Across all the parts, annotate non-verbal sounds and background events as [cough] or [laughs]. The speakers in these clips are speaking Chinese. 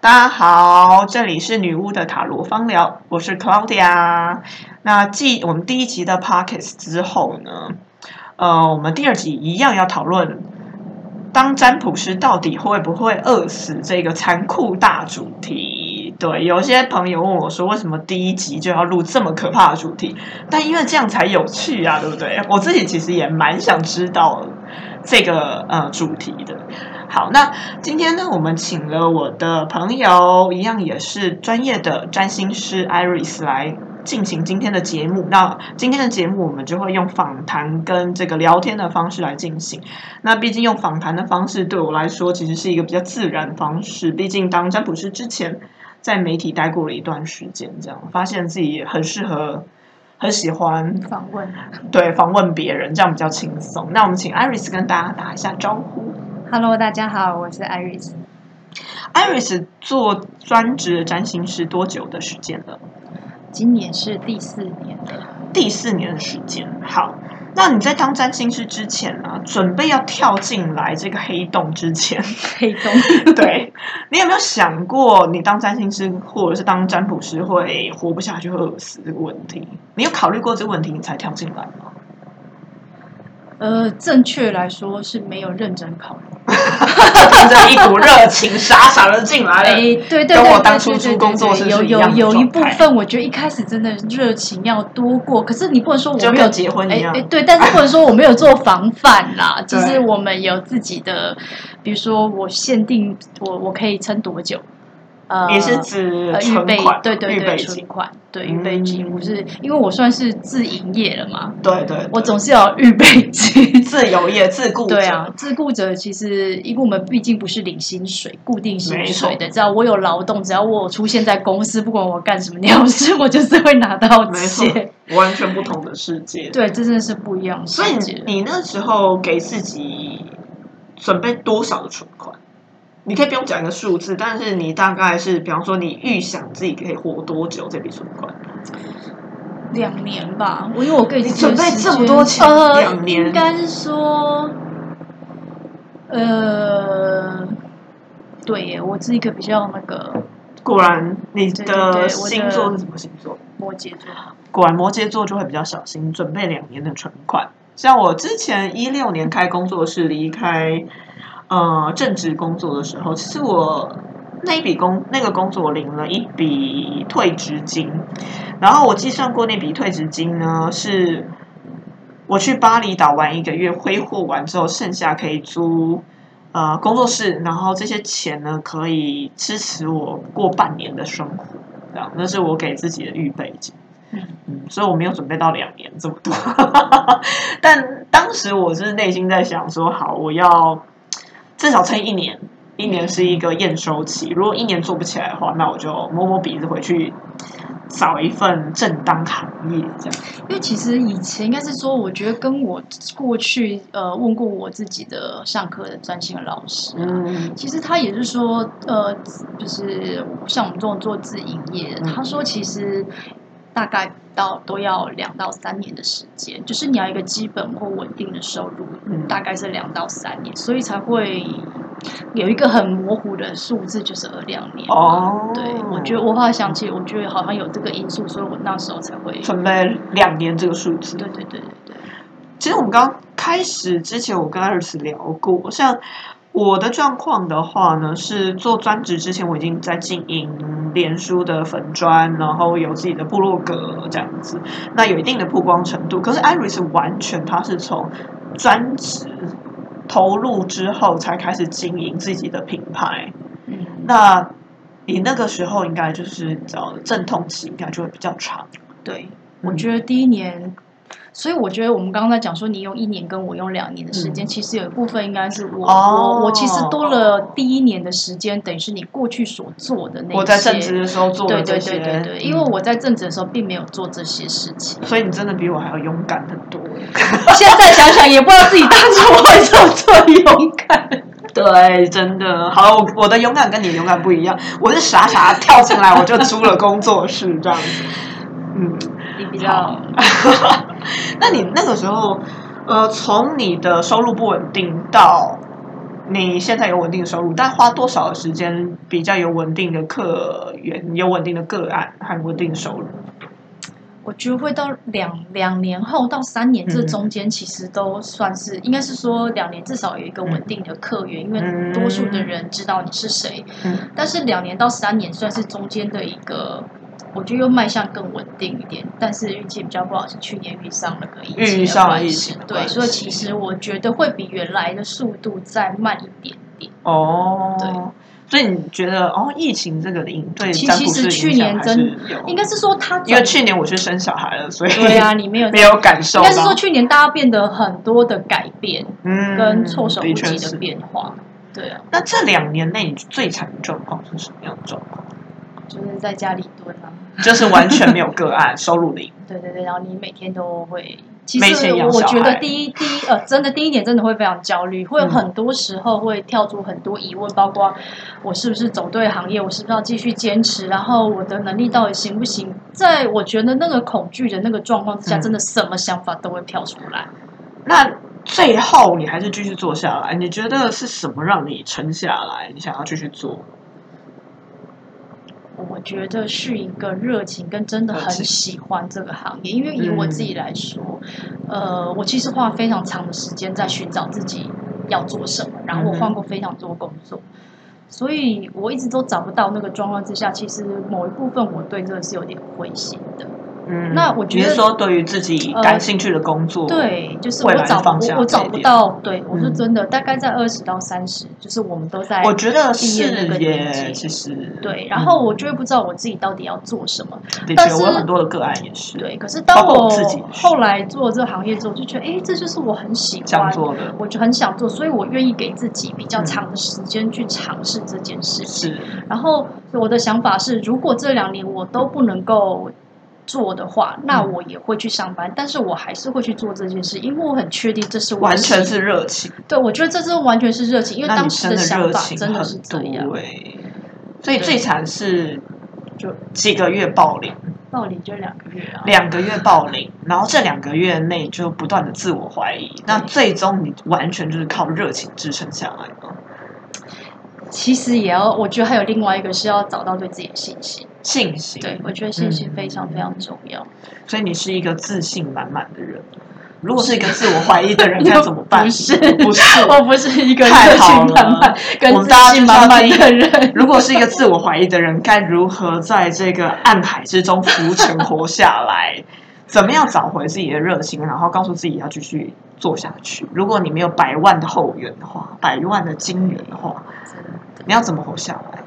大家好，这里是女巫的塔罗芳疗，我是 Claudia。那继我们第一集的 Pockets 之后呢，呃，我们第二集一样要讨论当占卜师到底会不会饿死这个残酷大主题。对，有些朋友问我说，为什么第一集就要录这么可怕的主题？但因为这样才有趣啊，对不对？我自己其实也蛮想知道这个呃主题的。好，那今天呢，我们请了我的朋友，一样也是专业的占星师 Iris 来进行今天的节目。那今天的节目，我们就会用访谈跟这个聊天的方式来进行。那毕竟用访谈的方式对我来说，其实是一个比较自然的方式。毕竟当占卜师之前，在媒体待过了一段时间，这样发现自己也很适合，很喜欢访问，对访问别人，这样比较轻松。那我们请 Iris 跟大家打一下招呼。Hello，大家好，我是 Iris。Iris 做专职的占星师多久的时间了？今年是第四年了。第四年的时间。好，那你在当占星师之前呢、准备要跳进来这个黑洞之前，[laughs] 黑洞。对你有没有想过，你当占星师或者是当占卜师会活不下去、会饿死这个问题？你有考虑过这个问题，你才跳进来吗？呃，正确来说是没有认真考虑。[laughs] 凭着一股热情，傻傻的进来哎，了。对对对跟我对当初出对对工作有有有一部分，我觉得一开始真的热情要多过，可是你不能说我没有结婚一样哎哎，对，但是不能说我没有做防范啦，[laughs] 就是我们有自己的，比如说我限定我我可以撑多久。呃，也是指呃预备对对对，预备金，存款，对预备金，嗯我是因为我算是自营业了嘛，对对对我总是要有预备金。自由业自雇，对啊，自雇者其实因为我们毕竟不是领薪水、固定薪水的，只要我有劳动，只要我出现在公司，不管我干什么鸟事，我就是会拿到钱。，完全不同的世界。对，这真的是不一样的所以世界。你那时候给自己准备多少的存款？你可以不用讲一个数字，但是你大概是，比方说你预想自己可以活多久这笔存款？两年吧，我因为我给你自己的准备这么多钱呃，两年应该是说，呃，对耶，我是一个比较那个果然，你的星座是什么星座？摩羯座，果然摩羯座就会比较小心，准备两年的存款。像我之前一六年开工作室，离开呃正职工作的时候，其实我那一笔工那个工作我领了一笔退职金，然后我计算过那笔退职金呢是。我去巴厘岛玩一个月，挥霍完之后，剩下可以租呃工作室，然后这些钱呢可以支持我过半年的生活，这样那是我给自己的预备金。嗯嗯，所以我没有准备到两年这么多，[laughs] 但当时我是内心在想说，好，我要至少撑一年，一年是一个验收期。如果一年做不起来的话，那我就摸摸鼻子回去找一份正当行业，这样。因为其实以前应该是说，我觉得跟我过去呃问过我自己的上课的专心的老师啊，嗯，其实他也是说，呃，就是像我们这种做自营业他说其实大概到都要两到三年的时间，就是你要一个基本或稳定的收入，嗯大概是两到三年，所以才会有一个很模糊的数字，就是二两年。哦对，我觉得我后来想起，我觉得好像有这个因素，所以我那时候才会。准备两年这个数字。对对对对对，其实我们刚开始之前，我跟艾尔斯聊过，像我的状况的话呢，是做专职之前，我已经在经营脸书的粉砖，然后有自己的部落格这样子，那有一定的曝光程度。可是 Iris 完全他是从专职投入之后才开始经营自己的品牌。嗯，那你那个时候应该就是叫阵痛期，应该就会比较长。对，嗯我觉得第一年，所以我觉得我们刚刚在讲说，你用一年跟我用两年的时间，嗯其实有一部分应该是我、哦我我其实多了第一年的时间，等于是你过去所做的那些。我在正职的时候做对对了这些，对对对，嗯因为我在正职的时候并没有做这些事情。所以你真的比我还要勇敢很多。现在想想也不知道自己当初为什么这么勇敢。对，真的。好，我我的勇敢跟你的勇敢不一样，我是傻傻跳进来，我就租了工作室这样子。嗯，你比较 [laughs] 那你那个时候，呃，从你的收入不稳定到你现在有稳定的收入，但花多少的时间比较有稳定的客源、有稳定的个案和稳定的收入？我觉得会到两两年后到三年这嗯中间，其实都算是、应该是说两年至少有一个稳定的客源，因为嗯多数的人知道你是谁。嗯但是两年到三年算是中间的一个，我觉得又迈向更稳定一点。但是运气比较不好，是去年遇上了个疫情的关疫系对，所以其实我觉得会比原来的速度再慢一点点。哦，对。所以你觉得哦，疫情这个影对其占卜师其实去年真，应该是说他因为去年我去生小孩了，所以对啊，你没有没有感受。应该是说去年大家变得很多的改变。嗯，跟措手不及的变化。对啊，那这两年内你最惨的状况是什么样的状况？就是在家里蹲啊。[laughs] 就是完全没有个案，[laughs] 收入零。对对对，然后你每天都会，其实我觉得第一第一呃，真的第一点真的会非常焦虑，会有嗯很多时候会跳出很多疑问，包括我是不是走对行业，我是不是要继续坚持，然后我的能力到底行不行？在我觉得那个恐惧的那个状况之下，嗯真的什么想法都会跳出来。那最后你还是继续做下来，你觉得是什么让你撑下来？你想要继续做？我觉得是一个热情跟真的很喜欢这个行业，因为以我自己来说，呃，我其实花非常长的时间在寻找自己要做什么，然后我换过非常多工作，所以我一直都找不到那个状况之下，其实某一部分我对这个是有点灰心的。嗯，那我觉得说对于自己感兴趣的工作，对，就是我找我我找不到，对我说嗯真的，大概在二十到三十，就是我们都在我觉得毕业是那个年耶，纪其实对，然后我就会不知道我自己到底要做什么。但是我有很多的个案也是对，可是当我后来做这个行业之后，就觉得，哎，这就是我很喜欢，想做的，我就很想做，所以我愿意给自己比较嗯长的时间去尝试这件事情。是然后我的想法是，如果这两年我都不能够做的话，那嗯。我也会去上班，但是我还是会去做这件事，因为我很确定这是我完全是热情，对，我觉得这是完全是热情，因为当时的热想法情真的是这样。多哎，所以最惨是就几个月暴领。道理就两个月啊，两个月暴领，然后这两个月内就不断的自我怀疑，那最终你完全就是靠热情支撑下来的。其实也要，我觉得还有另外一个是要找到对自己的信心。信心，对，我觉得信心嗯非常非常重要。所以你是一个自信满满的人。如果是一个自我怀疑的人，该怎么办？不 [laughs] 是不是。[laughs] 我不是一个自信满满了、跟自信满满的人。[laughs] 如果是一个自我怀疑的人，该如何在这个暗海之中浮沉活下来？怎么样找回自己的热情，然后告诉自己要继续做下去？如果你没有百万的后援的话，百万的金援的话，你要怎么活下来？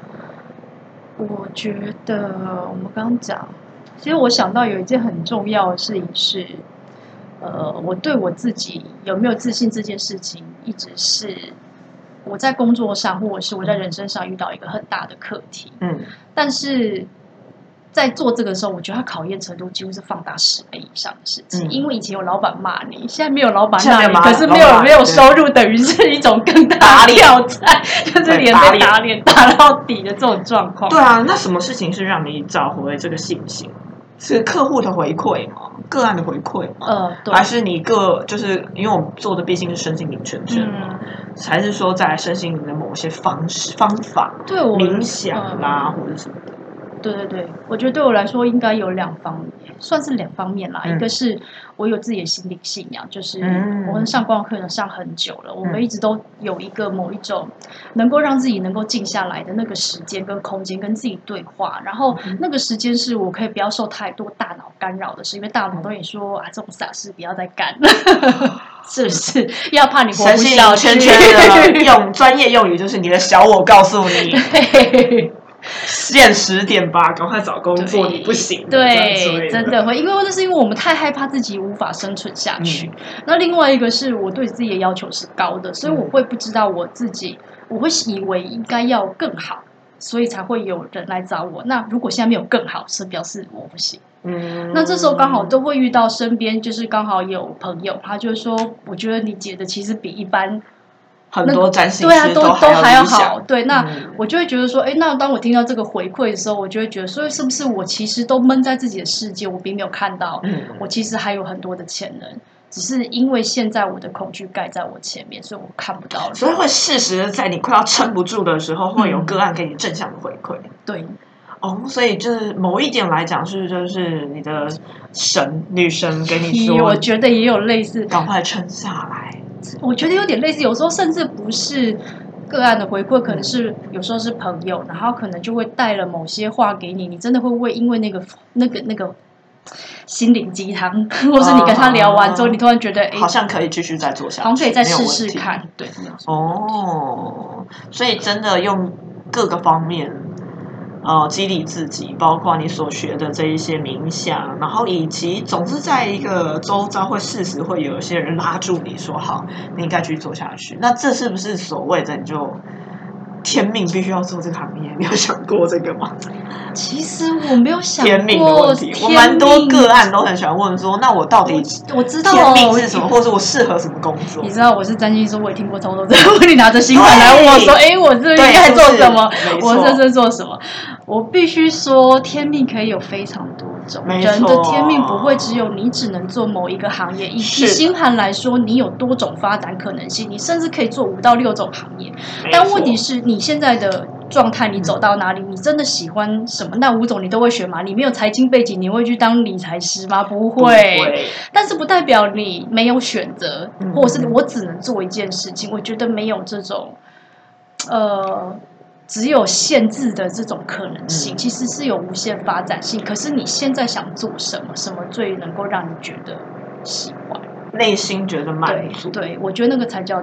我觉得我们刚刚讲，其实我想到有一件很重要的事情是，呃，我对我自己有没有自信这件事情，一直是我在工作上或者是我在人生上遇到一个很大的课题。嗯，但是在做这个时候，我觉得它考验程度几乎是放大十倍以上的事情。嗯因为以前有老板骂你，现在没有老板骂你，可是没有没有收入，等于是一种更大的挑战，就是对连被打脸打到底的这种状况。对啊，那什么事情是让你找回这个信心？是客户的回馈吗？个案的回馈吗？呃，对，还是你个就是因为我们做的毕竟是身心灵圈圈嘛，嗯，还是说在身心灵的某些方式方法，对我冥想嗯啦、或者什么的？对对对，我觉得对我来说应该有两方，算是两方面啦。嗯一个是我有自己的心理信仰，就是嗯我们上光课程上很久了，我们嗯一直都有一个某一种能够让自己能够静下来的那个时间跟空间，跟自己对话。然后嗯那个时间是我可以不要受太多大脑干扰的，是因为大脑都跟你说啊，这种傻事不要再干了，[laughs] 是不是？要怕你活不下去。圈圈的用专业用语就是你的小我告诉你，[laughs] 对现实点吧，赶快找工作，你不行。对，真的会，因为那是因为我们太害怕自己无法生存下去。嗯那另外一个是我对自己的要求是高的，所以我嗯会不知道我自己，我会以为应该要更好，所以才会有人来找我。那如果现在没有更好，是表示我不行。嗯，那这时候刚好都会遇到身边就是刚好有朋友，他就说，我觉得你解的其实比一般很多占星对啊，都都还还要好。对，那嗯我就会觉得说，哎，那当我听到这个回馈的时候，我就会觉得，所以是不是我其实都闷在自己的世界，我并没有看到，嗯，我其实还有很多的潜能。只是因为现在我的恐惧盖在我前面，所以我看不到了。所以会适时的在你快要撑不住的时候，会有嗯个案给你正向的回馈。对，哦，所以就是某一点来讲，是就是你的神女神给你说我，觉得也有类似，赶快撑下来。我觉得有点类似，有时候甚至不是个案的回馈，可能是有时候是朋友，然后可能就会带了某些话给你，你真的会为因为那个那个那个心灵鸡汤，[laughs] 或是你跟他聊完之后，哦你突然觉得哎，好像可以继续再做下去，好像可以再试试看，对，哦，所以真的用各个方面，呃，激励自己，包括你所学的这一些冥想，然后以及总是在一个周遭会适时会有一些人拉住你说好，你应该去做下去。那这是不是所谓的你就天命必须要做这个行业？你有想过这个吗？其实我没有想天命的过问题，我蛮多个案都很喜欢问说，那我到底我知道天命是什么，或者我适合什么工作你？知道我是占星说，我也听过超多这个问题，拿着星盘来问我说：“哎，我这应对该做什么我这是做什么？”我必须说，天命可以有非常多种，人的天命不会只有你只能做某一个行业。以星盘来说，你有多种发展可能性，你甚至可以做五到六种行业。但问题是，你现在的状态，你走到哪里，你真的喜欢什么？那五种你都会学吗？你没有财经背景，你会去当理财师吗？不不会。会，但是不代表你没有选择，嗯或者是我只能做一件事情。我觉得没有这种，呃，只有限制的这种可能性，嗯其实是有无限发展性。可是你现在想做什么，什么最能够让你觉得喜欢？内心觉得满足。对，我觉得那个才叫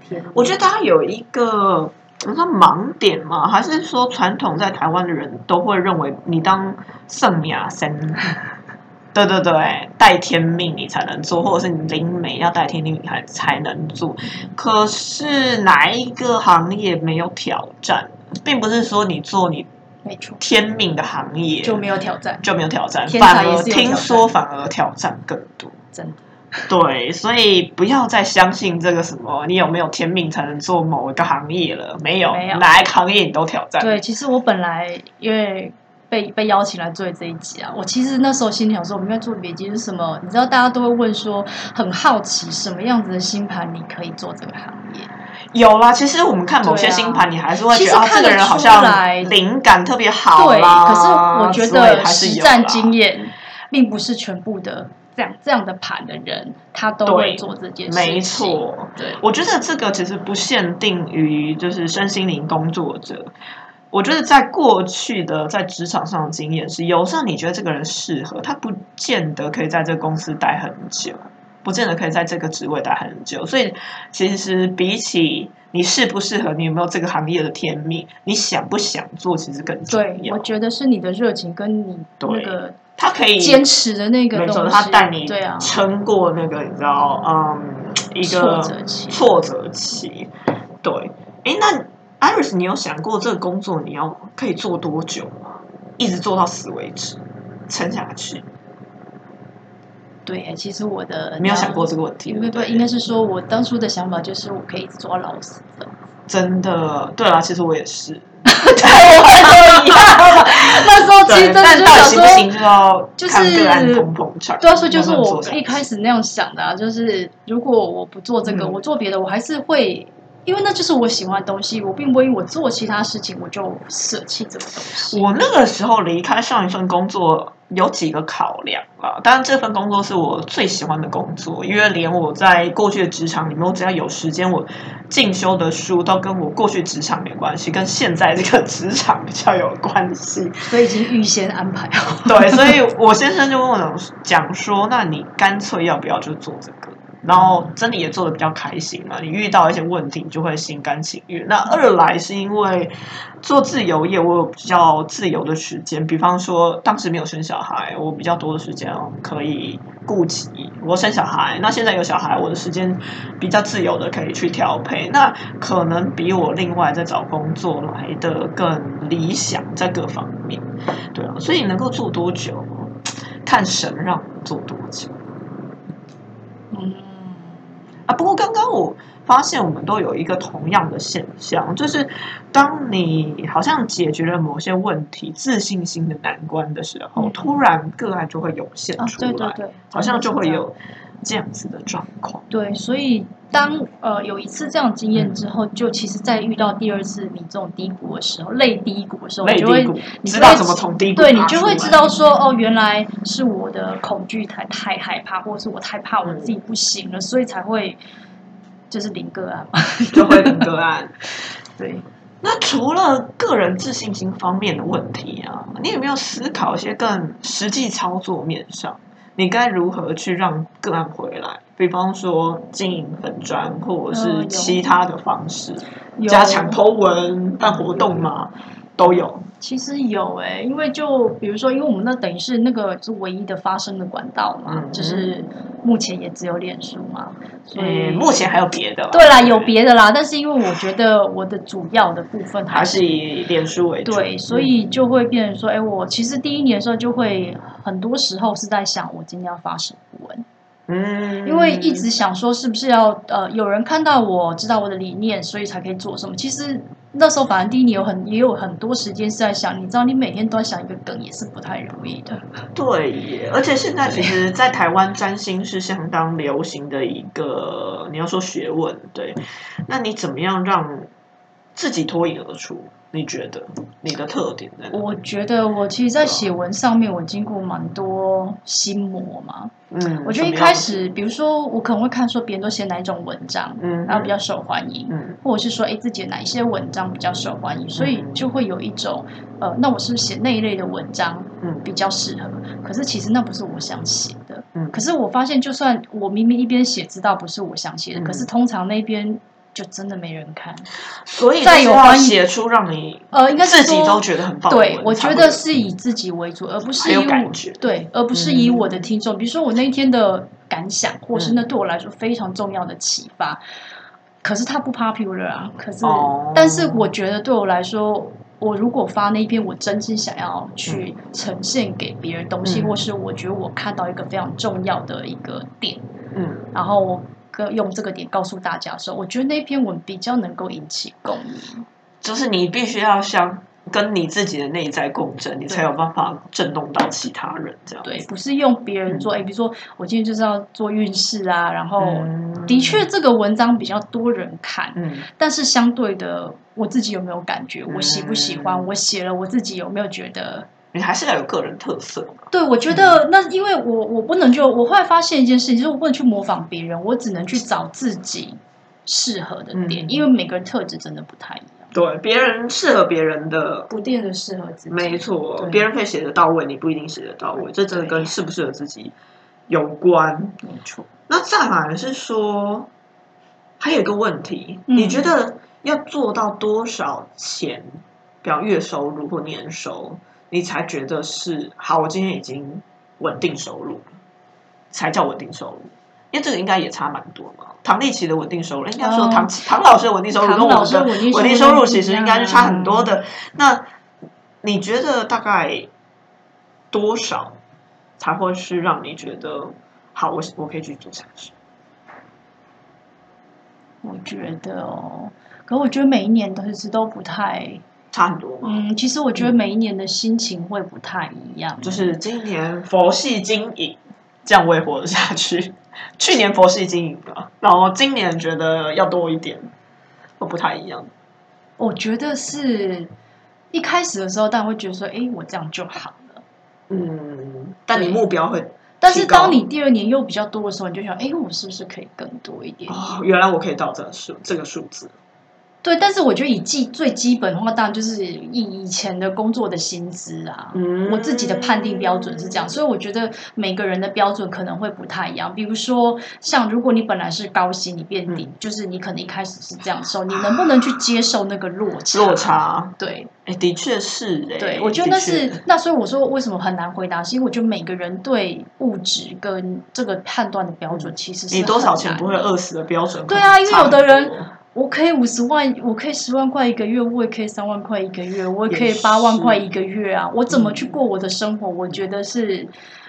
天。我觉得他有一个。我说盲点嘛？还是说传统在台湾的人都会认为你当圣雅森，[laughs] 对对对，带天命你才能做，或者是你灵媒要带天命你才才能做。可是哪一个行业没有挑战？并不是说你做你没错，天命的行业就没有挑战，就没有挑战，天才反而听也是有挑战说反而挑战更多。真的。对，所以不要再相信这个什么，你有没有天命才能做某一个行业了？没有，没有哪一个行业你都挑战。对，其实我本来因为被被邀请来做这一集啊，我其实那时候心里想说，我们应该做的别集是什么？你知道大家都会问说，很好奇什么样子的星盘你可以做这个行业？有啦，其实我们看某些星盘，你还是会其觉得啊，这个人好像来灵感特别好对，啦可是我觉得实战经验并不是全部的这样这样的盘的人，他都会做这件事情。没错。对，我觉得这个其实不限定于就是身心灵工作者。我觉得在过去的在职场上的经验是，有时候你觉得这个人适合，他不见得可以在这个公司待很久，不见得可以在这个职位待很久。所以其实比起你适不适合，你有没有这个行业的天命，你想不想做，其实更重对，要我。觉得是你的热情跟你那个他可以坚持的那个东西，他带你对啊，撑过那个你知道，嗯，一个挫折期挫折期。对，哎，那 Iris，你有想过这个工作你要可以做多久吗？一直做到死为止，撑下去？对，其实我的没有想过这个问题，对应该是说，我当初的想法就是我可以一直做到老死的。真的。对啦，其实我也是。[laughs] 对，我还都一样。那时候其实，真的想说，行行，就是。对啊，所以就是我一开始那样想的啊，就是如果我不做这个，嗯我做别的，我还是会，因为那就是我喜欢的东西，我并不会因为我做其他事情我就舍弃这个东西。我那个时候离开上一份工作有几个考量啦，当然这份工作是我最喜欢的工作，因为连我在过去的职场里面，我只要有时间，我进修的书都跟我过去职场没关系，跟现在这个职场比较有关系。所以已经预先安排好。对，所以我先生就跟我讲说，那你干脆要不要就做这个？然后真的也做的比较开心嘛，你遇到一些问题，就会心甘情愿。那二来是因为做自由业，我有比较自由的时间，比方说当时没有生小孩，我比较多的时间哦可以顾及我生小孩。那现在有小孩，我的时间比较自由的可以去调配，那可能比我另外在找工作来的更理想，在各方面。对啊，所以能够做多久，看神让我做多久。嗯，啊，不过刚刚我发现我们都有一个同样的现象，就是当你好像解决了某些问题、自信心的难关的时候，嗯突然个案就会涌现啊，出来，对对对，好像就会有这样子的状况。对，所以当呃有一次这样经验之后，就其实，在遇到第二次你这种低谷的时候，类低谷的时候，你就会你知道怎么从低谷对你就会知道说，哦，原来是我的恐惧太太害怕，或者是我太怕我自己不行了，所以才会就是零个案嘛。[laughs] 就会很个案。[laughs] 对，那除了个人自信心方面的问题啊，你有没有思考一些更实际操作面上，你该如何去让个案回来？比方说经营粉砖，或者是其他的方式，有加强 Po 文、办活动嘛，都有。其实有诶、因为就比如说，因为我们那等于是那个是唯一的发声的管道嘛，嗯就是目前也只有脸书嘛，所以、嗯，目前还有别的啦对啦，有别的啦，但是因为我觉得我的主要的部分还是以脸书为主。对，所以就会变成说，哎，我其实第一年的时候就会很多时候是在想，我今天要发什么文，嗯，因为一直想说是不是要呃有人看到我知道我的理念，所以才可以做什么。其实那时候反正第一年有很也有很多时间是在想，你知道你每天都在想一个梗也是不太容易的。对耶，而且现在其实，在台湾占星是相当流行的一个，你要说学问，对。那你怎么样让自己脱颖而出？你觉得你的特点在哪？我觉得我其实，在写文上面，我经过蛮多心魔嘛。嗯，我觉得一开，始，比如说我可能会看说别人都写哪一种文章，嗯，然后比较受欢迎，嗯或者是说，哎，自己哪一些文章比较受欢迎，所以就会有一种，呃，那我是不是写那一类的文章嗯比较适合？可是其实那不是我想写的。嗯可是我发现，就算我明明一边写知道不是我想写的，嗯可是通常那边就真的没人看。所以再有欢迎写出让你呃，应该是自己都觉得很棒对，我觉得是以自己为主，而不是有以我感觉对，而不是以嗯我的听众。比如说我那一天的感想，或是嗯那对我来说非常重要的启发，可是它不 popular 啊。可是，哦但是我觉得对我来说，我如果发那一篇我真心想要去呈现给别人东西，嗯或是我觉得我看到一个非常重要的一个点，嗯然后用这个点告诉大家的时候，我觉得那篇文比较能够引起共鸣。就是你必须要相跟你自己的内在共振，你才有办法震动到其他人这样子。对，不是用别人做，哎、比如说我今天就是要做运势啊，然后嗯的确这个文章比较多人看，嗯但是相对的，我自己有没有感觉，我喜不喜欢，嗯我写了我自己有没有觉得？你还是要有个人特色嘛。对，我觉得那因为我我不能就我后来发现一件事情，就是我不能去模仿别人，我只能去找自己适合的点，嗯因为每个人特质真的不太一样，对，别人适合别人的，不见得适合自己。没错，对别人可以写得到位，你不一定写得到位，这真的跟适不适合自己有关。没错。那再来是说，还有一个问题，嗯你觉得要做到多少钱，比方月收入或年收，你才觉得是好？我今天已经稳定收入，才叫稳定收入。因为这个应该也差蛮多嘛。唐立奇的稳定收入，应该说哦唐唐老师的稳定收入跟我们的师稳定收入其实应该是差很多的。那你觉得大概多少才会是让你觉得好？我我可以去做下去。我觉得哦，可我觉得每一年都是都不太，差很多吗？嗯，其实我觉得每一年的心情会不太一样，就是今年佛系经营，这样我也活得下去。[laughs] 去年佛系经营了，然后今年觉得要多一点，都不太一样。我觉得是一开始的时候，大家会觉得说，哎，我这样就好了。嗯，但你目标会但是当你第二年又比较多的时候，你就想，哎，我是不是可以更多一点点？哦，原来我可以到这个数这个数字。对，但是我觉得以基最基本的话，当然就是以以前的工作的薪资啊，嗯我自己的判定标准是这样，所以我觉得每个人的标准可能会不太一样。比如说，像如果你本来是高薪，你变低，嗯就是你可能一开始是这样收，你能不能去接受那个落差？落差，对哎，的确是哎。对，我觉得那是那，所以我说为什么很难回答，是因为我觉得每个人对物质跟这个判断的标准其实是你多少钱不会饿死的标准。对啊因为有的人我可以五十万，我可以十万块一个月，我也可以三万块一个月，我也可以八万块一个月啊！我怎么嗯去过我的生活？我觉得是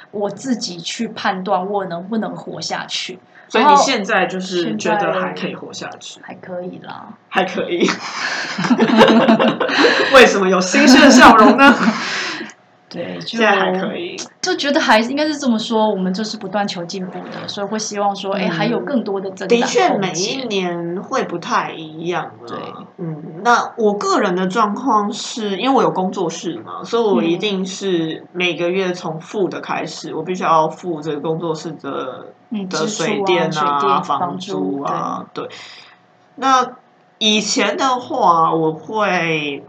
我自己去判断我能不能活下去，所以你现在就是现觉得在还可以活下去，还可以啦。还可以。[laughs] 为什么有新鲜的笑容呢？对，就现在还可以。就觉得还应该是这么说，我们就是不断求进步的，所以会希望说，哎、嗯还有更多的增长的确，每一年会不太一样了。对，嗯，那我个人的状况是因为我有工作室嘛，所以我一嗯定是每个月从负的开始，我必须要付这个工作室的嗯的水电水电房租啊，对。那以前的话，我会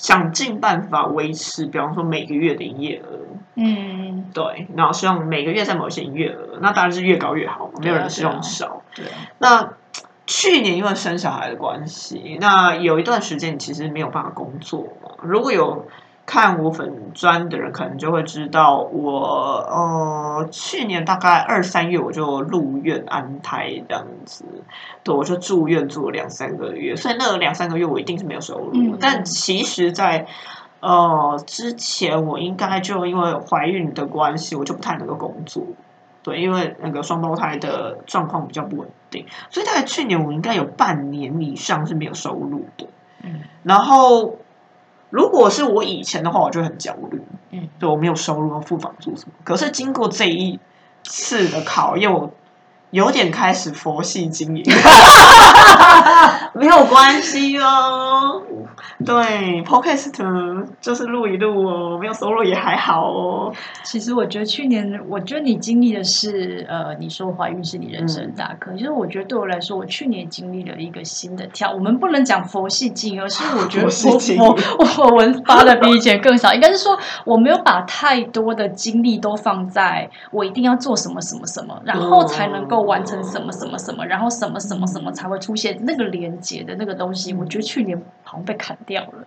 想尽办法维持，比方说每个月的营业额。嗯，对，然后希望每个月在某一些营业额，那当然是越高越好，没有人希对啊望少。对啊，那去年因为生小孩的关系，那有一段时间你其实没有办法工作嘛。如果有看我粉专的人，可能就会知道我呃去年大概二三月我就入院安胎这样子，对，我就住院住了两三个月，所以那两三个月我一定是没有收入。嗯但其实在，呃之前我应该就因为怀孕的关系，我就不太能够工作。对，因为那个双胞胎的状况比较不稳定，所以大概去年我应该有半年以上是没有收入的。嗯然后，如果是我以前的话，我就很焦虑，嗯，对我没有收入，要付房租什么。可是经过这一次的考验，我有点开始佛系经营，[laughs] 没有关系哦。对，Podcast 就是录一录哦，没有收入也还好哦。其实我觉得去年，我觉得你经历的是，呃，你说怀孕是你人生大课。其实我觉得对我来说，我去年经历了一个新的跳。我们不能讲佛系经营，而是我觉得我我我 [laughs] 我文发的比以前更少。应该是说，我没有把太多的精力都放在我一定要做什么什么什么，然后才能够完成什么什么什么，然后什么什么什么才会出现那个连接的那个东西。我觉得去年好像被砍掉了。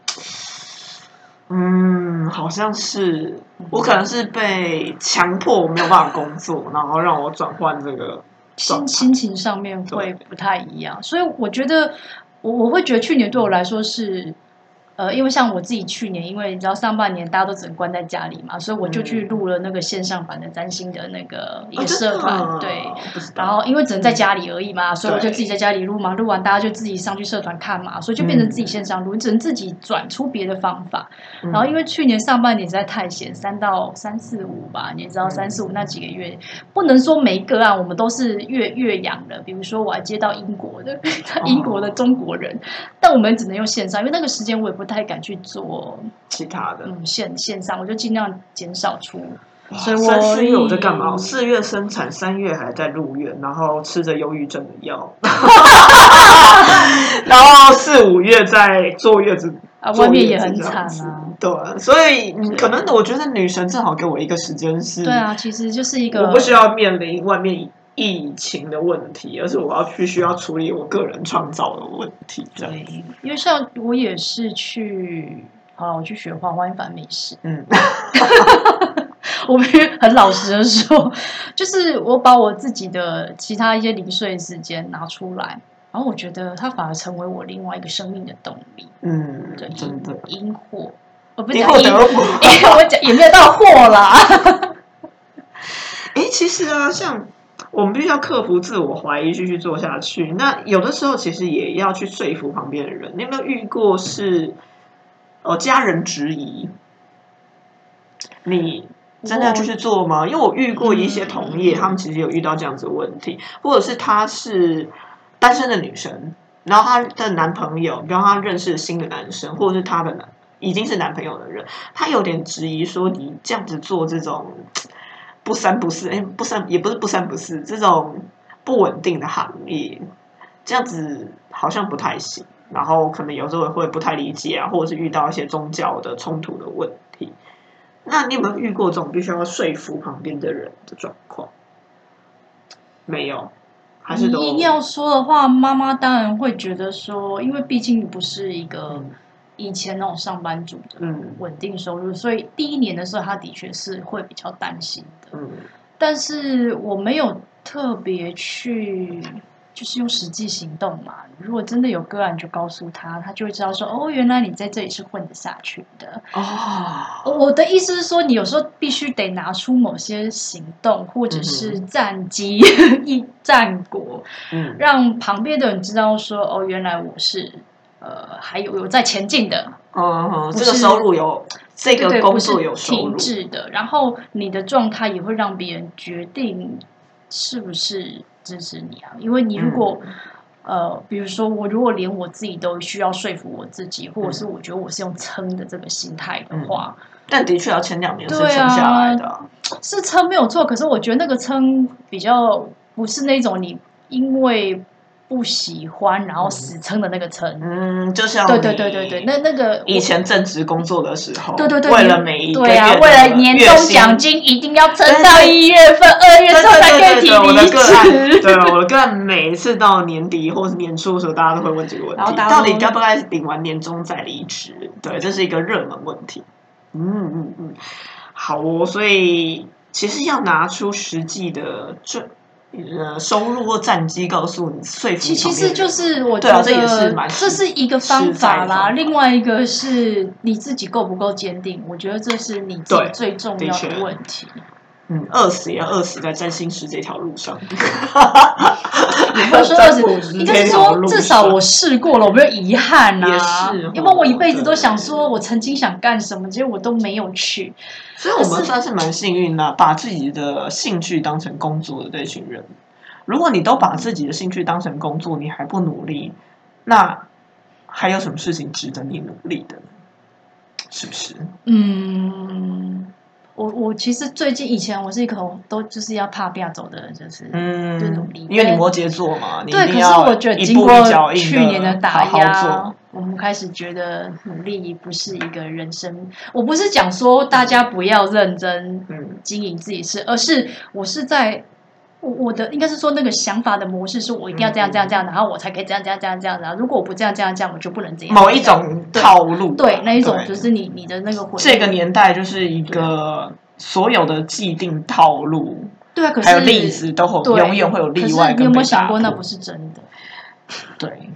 嗯，好像是我可能是被强迫我没有办法工作，然后让我转换这个心心情上面会不太一样，所以我觉得我我会觉得去年对我来说是。呃，因为像我自己去年，因为你知道上半年大家都只能关在家里嘛，所以我就去录了那个线上版的占星的那个一个社团，哦对。然后因为只能在家里而已嘛，所以我就自己在家里录嘛，录完大家就自己上去社团看嘛，所以就变成自己线上录，你只能自己转出别的方法。嗯然后因为去年上半年实在太闲，三到三四五吧，你也知道嗯三四五那几个月，不能说每一个案我们都是越越洋的，比如说我还接到英国的 [laughs] 英国的中国人，但我们只能用线上，因为那个时间我也不太敢去做其他的。嗯线线上，我就尽量减少出。所以我三四月我在干嘛？四月生产，三月还在入院，然后吃着忧郁症的药，[laughs] 然后四五月在坐月子，啊，外面也很惨啊。对，所以嗯可能我觉得女神正好给我一个时间是，对啊，其实就是一个我不需要面临外面疫情的问题，而是我要必须要处理我个人创造的问题。对，因为像我也是去，好了，我去学画画，因为反正没事。嗯，[laughs] 我必须很老实的说，就是我把我自己的其他一些零碎时间拿出来，然后我觉得它反而成为我另外一个生命的动力。嗯对，，真的，因祸，我不讲因，祸。[laughs] 我讲也没有到祸啦。[laughs] 诶，其实啊，像我们必须要克服自我怀疑，继续做下去。那有的时候其实也要去说服旁边的人。你有没有遇过是，呃，家人质疑你真的要继续做吗？因为我遇过一些同业，嗯他们其实有遇到这样子的问题，或者是她是单身的女生，然后她的男朋友，比方她认识新的男生，或者是她的男已经是男朋友的人，她有点质疑说你这样子做这种。不三不四，哎，不三也不是不三不四，这种不稳定的行业，这样子好像不太行。然后可能有时候会不太理解啊，或者是遇到一些宗教的冲突的问题。那你有没有遇过这种必须要说服旁边的人的状况？没有，还是都要说的话，妈妈当然会觉得说，因为毕竟不是一个嗯以前那种上班族的嗯稳定收入，所以第一年的时候，他的确是会比较担心的。嗯但是我没有特别去，就是用实际行动嘛。如果真的有个案，就告诉他，他就会知道说，哦，原来你在这里是混得下去的。哦，我的意思是说，你有时候必须得拿出某些行动，或者是战绩、[laughs] 一战果，嗯让旁边的人知道说，哦，原来我是呃还有有在前进的。嗯，不这个收入有这个工作有收停。滞的，然后你的状态也会让别人决定是不是支持你啊。因为你如果、嗯呃，比如说我如果连我自己都需要说服我自己，或者嗯是我觉得我是用撑的这个心态的话，但的确要前两年是撑下啊来的啊、是撑没有错。可是我觉得那个撑比较不是那种你因为不喜欢然后死撑的那个撑。嗯，就像对对你对对对，那那个以前正职工作的时候，对对对，为了每一个对啊，月为了年终奖金一定要撑到一月份、二月份才可以提离职。对我的个案，每一次到年底或是年初的时候，大家都会问这个问题：到底该不该领完年终再离职？对，这是一个热门问题。嗯嗯嗯，好哦，所以其实要拿出实际的赚呃收入或战绩，告诉你说服其实就是我对啊这也觉得是蛮这是一个方法啦，法。另外一个是你自己够不够坚定，我觉得这是你自己最重要的问题。嗯，饿死也要饿死在占星师这条路上。[laughs] 也不是说二十，应该是说至少我试过了，我没有遗憾呐、也是哦要不然我一辈子都想说我曾经想干什么，结果我都没有去。所以我们算是蛮幸运的，把自己的兴趣当成工作的这群人。如果你都把自己的兴趣当成工作，你还不努力，那还有什么事情值得你努力的呢？是不是？嗯，我我其实最近以前我是一个都就是要怕不要走的人，就是嗯就努力，因为你摩羯座嘛，你对，可是我觉得经过去年的打好好压，我们开始觉得努力不是一个人生。我不是讲说大家不要认真嗯经营自己事，而是我是在我我的应该是说那个想法的模式是我一定要这样这样这样，然后我才可以这样这样这样这样，然后如果我不这样这样这样，我就不能这样。某一种套路啊，对那一种就是你你的那个回这个年代就是一个所有的既定套路，对啊，可是还有例子都会永远会有例外你有没有想过那不是真的？对，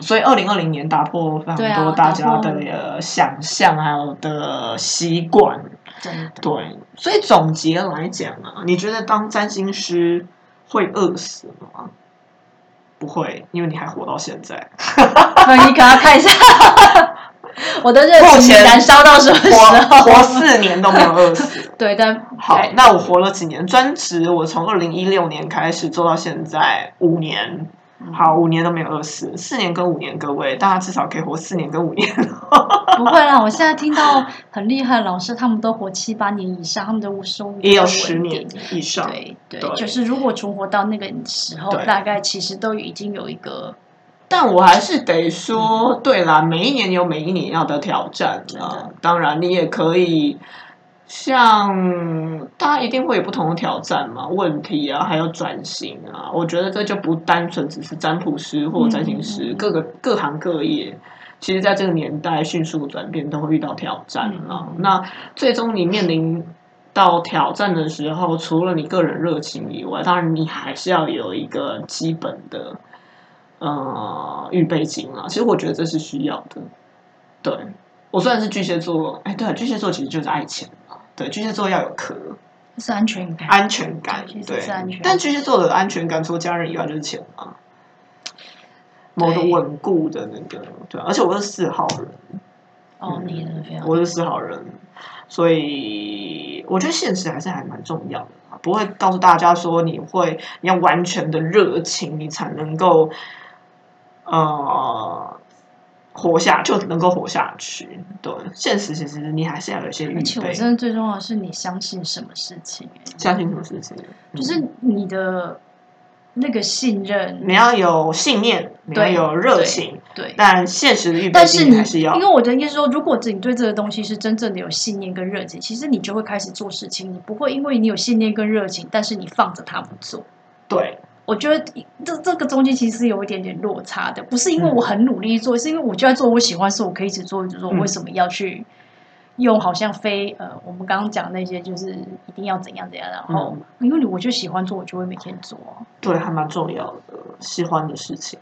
所以二零二零年打破非对啊常多大家的想象，还有的习惯。真的。对，所以总结来讲啊，你觉得当占星师会饿死吗？不会，因为你还活到现在，[laughs] 那你给他看一下，[laughs] 我的热情目前燃烧到什么时候活？四年都没有饿死。[laughs] 对，但好，那我活了几年？专职我从二零一六年开始做到现在五年，嗯好，五年都没有饿死，四年跟五年，各位大家至少可以活四年跟五年。[laughs] 不会啦。我现在听到很厉害的老师，他们都活七八年以上，他们的收入也有十年。以上。对对对就是如果存活到那个时候，大概其实都已经有一个但我还是得说，对啦，每一年有每一年要的挑战啊。当然，你也可以像大家一定会有不同的挑战嘛，问题啊，还有转型啊。我觉得这就不单纯只是占卜师或占星师，各个各行各业。其实，在这个年代迅速转变，都会遇到挑战啊。那最终你面临到挑战的时候，除了你个人热情以外，当然你还是要有一个基本的呃预备金啊。其实我觉得这是需要的。对我虽然是巨蟹座，哎，对，啊巨蟹座其实就是爱钱嘛。对，巨蟹座要有壳，是安全感。安全感，对是安全。但巨蟹座的安全感，除了家人以外就是钱啊。某个对。稳固的那个，对，而且我是四号人，哦，你的非常我是四号人，所以我觉得现实还是还蛮重要的啊，不会告诉大家说你会你要完全的热情，你才能够呃活下就能够活下去。对，现实其实你还是要有一些预而且我备。真的最重要的是你相信什么事情、欸相信什么事情？就是你的那个信任，你要有信念，你要对有热情，对。但现实的预备但是你还是要因为我的意思是说，如果你对这个东西是真正的有信念跟热情，其实你就会开始做事情，你不会因为你有信念跟热情，但是你放着它不做。对我觉得这这个中间其实是有一点点落差的，不是因为嗯我很努力做，是因为我就在做我喜欢的事，我可以一直做一直做，为什么要去用好像非呃我们刚刚讲那些就是一定要怎样怎样，然后、嗯因为你我就喜欢做，我就会每天做。对，还蛮重要的，喜欢的事情。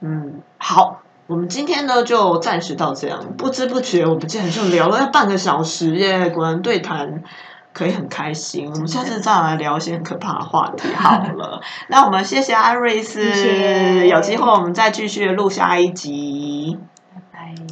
嗯，好，我们今天呢就暂时到这样，不知不觉我们竟然就聊了半个小时耶，果然对谈。可以很开心，我们下次再来聊一些很可怕的话题好了。[laughs] 那我们谢谢艾瑞斯，有机会我们再继续录下一集。拜拜。